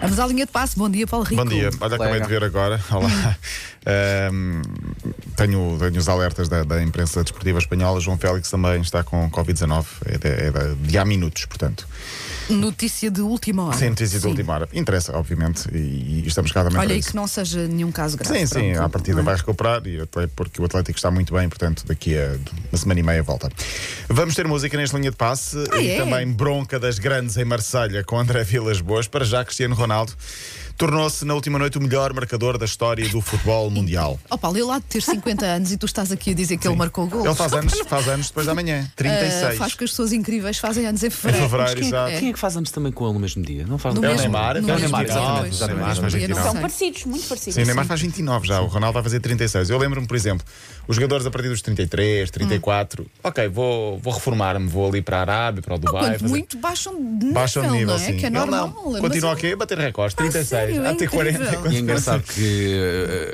Vamos à linha de passe. Bom dia, Paulo Rico. Bom dia, olha, acabei de ver agora. Olá. Ahm, tenho, tenho os alertas da, da imprensa desportiva espanhola. João Félix também está com Covid-19. É, de, é de- de há minutos, portanto. Notícia de última hora. Sem notícia de Sim. última hora. Interessa, obviamente, e, e estamos cá também Olha, e que não seja nenhum caso grave. Sim, sim, Pronto, à partida é? vai recuperar e até porque o Atlético está muito bem, portanto, daqui a uma semana e meia volta. Vamos ter música nesta linha de passe Ah, e é? também bronca das grandes em Marselha com André Vilas Boas. Para já, Cristiano Ronaldo tornou-se na última noite o melhor marcador da história do futebol mundial. Oh, Paulo, ele há de ter 50 anos e tu estás aqui a dizer que ele marcou o gol. Ele faz anos, faz anos depois da manhã, 36. faz que as pessoas incríveis fazem anos em Em fevereiro. fevereiro, Quem, exato. quem é que faz anos também com ele no mesmo dia? Não faz No É o mesmo- Neymar, é o Neymar, exatamente, faz dia, 29. não São parecidos, muito parecidos. Sim, Neymar faz 29 já, o Ronaldo vai fazer 36. Eu lembro-me, por exemplo, os jogadores a partir dos 33, 34, ok, vou, vou reformar-me, vou ali para a Arábia, para o Dubai. Quanto fazer- muito baixam de nível, Baixa o nível, não é? sim. Que é Ele normal. não. Continua é- aqui a bater recordes, 36, sério? É a ter 40. incrível. E é engraçado que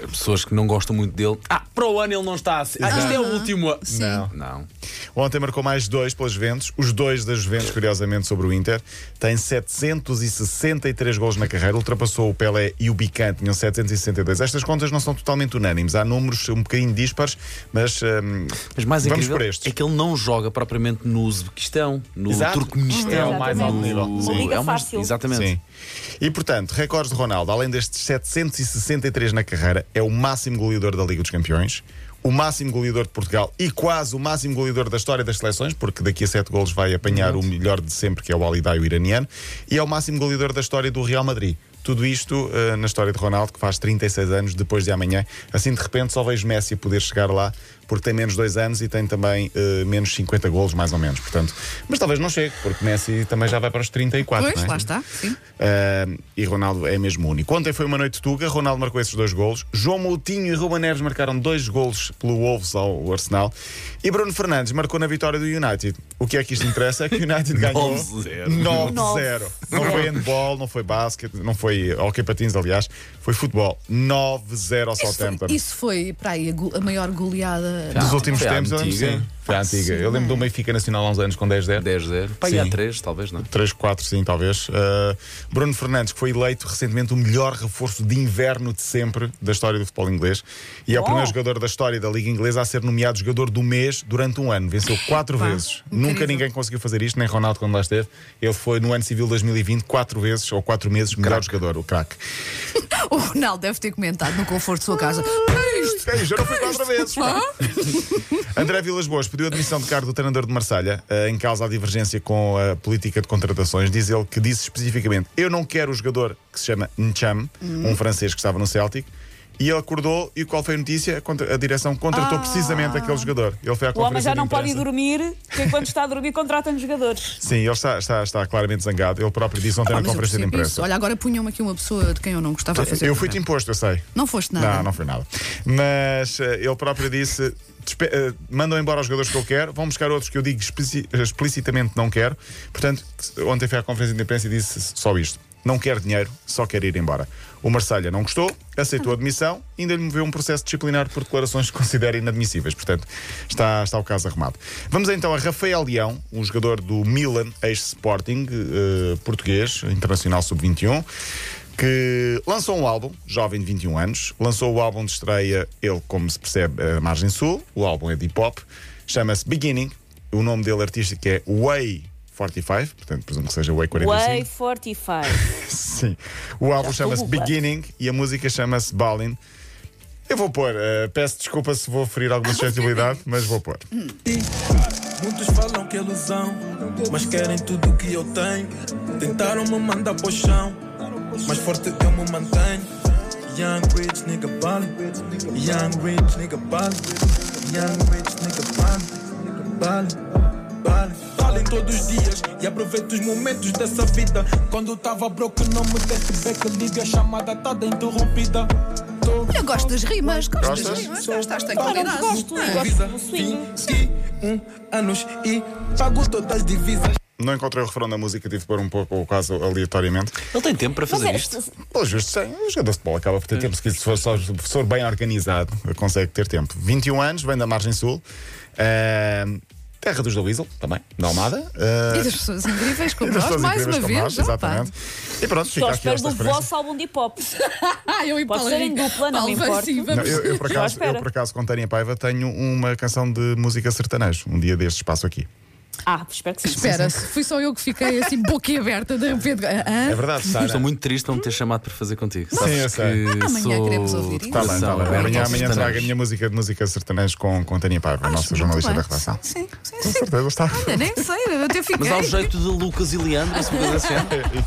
eh, pessoas que não gostam muito dele. Ah, para o ano ele não está assim. Ah, isto é o último. ano." Sim. Não. Não. Ontem marcou mais dois pelas Juventus, os dois da Juventus, curiosamente, sobre o Inter. Tem 763 gols na carreira, ultrapassou o Pelé e o Bican, tinham 762. Estas contas não são totalmente unânimes, há números um bocadinho dispares, mas, hum, Mas mais vamos por estes. é que ele não joga propriamente no Uzbequistão, no Exato. Turcomenistão. É o mais alto nível. Uma Sim. liga é o mais- fácil. Exatamente. Sim. E portanto, recordes de Ronaldo, além destes 763 na carreira, é o máximo goleador da Liga dos Campeões, o máximo goleador de Portugal e quase o máximo goleador da história das seleções, porque daqui a 7 golos vai apanhar o melhor de sempre, que é o Alidai, o iraniano, e é o máximo goleador da história do Real Madrid. Tudo isto eh, na história de Ronaldo, que faz 36 anos depois de amanhã. Assim, de repente, só vejo Messi poder chegar lá, porque tem menos 2 anos e tem também eh, menos 50 golos, mais ou menos. Portanto, mas talvez não chegue, porque Messi também já vai para os 34. Pois, não é? lá está. Sim. Uh, e Ronaldo é mesmo único. Ontem foi uma noite de tuga, Ronaldo marcou esses dois golos. João Moutinho e Ruben Neves marcaram dois golos pelo Wolves ao Arsenal. E Bruno Fernandes marcou na vitória do United. O que é que isto interessa? É que o United ganhou 9-0. 9-0. Não foi handball, não foi basquete, não foi hockey patins, aliás, foi futebol. 9-0 ao Southampton. isso foi para aí a maior goleada. Dos últimos Foi a tempos, eu lembro, antiga. sim. Foi a antiga. Eu lembro do Benfica Nacional há uns anos com 10-0. 10-0. Pai, Sim. há 3, talvez, não? 3, 4, sim, talvez. Uh, Bruno Fernandes, que foi eleito recentemente o melhor reforço de inverno de sempre da história do futebol inglês. E é o Oh. primeiro jogador da história da Liga Inglesa a ser nomeado jogador do mês durante um ano. Venceu quatro Pá, vezes. incrível. Nunca ninguém conseguiu fazer isto, nem Ronaldo quando lá esteve. Ele foi no ano civil 2020, quatro vezes ou quatro meses, melhor jogador, o craque. O Ronaldo deve ter comentado no conforto de sua casa. "É isto?" É, já não foi quatro vezes. pá. André Vilas Boas pediu a demissão de cargo do treinador de Marselha eh, em causa a divergência com a política de contratações. Diz ele que disse especificamente: Eu não quero o jogador que se chama Ncham, um francês que estava no Celtic. E ele acordou e qual foi a notícia? A direção contratou precisamente aquele jogador. Ele foi à O homem já não pode ir dormir, que enquanto está a dormir contratam jogadores. Sim, ele está, está, está claramente zangado. Ele próprio disse ontem Ah, na conferência de imprensa. isso. Olha, agora punham-me aqui uma pessoa de quem eu não gostava de fazer. Eu fui-te imposto, eu sei. Não foste nada. Não, não foi nada. Mas eh, ele próprio disse: "Despe- eh, mandam embora os jogadores que eu quero, vão buscar outros que eu digo explici- explicitamente não quero. Portanto, ontem foi à conferência de imprensa e disse só isto: não quer dinheiro, só quer ir embora. O Marselha não gostou, aceitou a demissão e ainda lhe moveu um processo disciplinar por declarações que considera inadmissíveis. Portanto, está, está o caso arrumado. Vamos então a Rafael Leão, um jogador do Milan, ex-Sporting, eh, português, internacional sub-21 que lançou um álbum, jovem de 21 anos, lançou o álbum de estreia, ele, como se percebe, a Margem Sul, o álbum é de hip hop, chama-se Beginning, o nome dele artístico é Way 45, portanto presumo que seja Way 45. Way 45. Sim. O álbum chama-se. Beginning e a música chama-se Ballin. Eu vou pôr, eh, peço desculpa se vou ferir alguma suscetibilidade, mas vou pôr. Muitos falam que é ilusão, mas querem tudo que eu tenho. Tentaram me mandar para o chão, mais forte eu me mantenho. Young rich nigga ballin', young rich nigga ballin', young rich nigga ballin', ballin', Ballin' todos os dias e aproveito os momentos dessa vida. Quando tava broke não me desse back, liga a chamada toda interrompida. Tô Eu gosto das rimas, gosto Gostas? das rimas. Gostaste da qualidade. gosto, gosto. 21 anos e pago todas as divisas. Não encontrei o refrão da música, tive que pôr um pouco o caso aleatoriamente. Ele tem tempo para fazer é, isto. Pelo justo, sim. O jogador de futebol acaba por ter tempo. Se for, só- se for bem organizado, consegue ter tempo. 21 anos, vem da Margem Sul. Ahm, terra dos da Weasel, também, na Almada. Uh, E das pessoas incríveis como nós, pessoas mais uma vez. nós, exatamente. E pronto, Só aqui espero esta do vosso álbum de hip hop. Ah, eu e Pode Paulo ser em dupla, não me importa. eu, eu, por acaso, eu, por acaso, com Tânia Paiva, tenho uma canção de música sertanejo. Um dia deste espaço aqui. Ah, espero que sim. Espera, fui só eu que fiquei assim, boquiaberta de repente. Ah, ah? É verdade, Sara. Estou muito triste de não me ter chamado para fazer contigo. Sim, Sabes eu sei. que Amanhã sou queremos ouvir isso. Tá bem, coração tá bem. Amanhã, trago a minha música de música sertanejo com, com Tânia Paiva, a nossa jornalista da redação. Sim, sim, Com sim. certeza está. Olha, nem sei, eu até fiquei. Mas há o jeito de Lucas e Leandro, se me assim.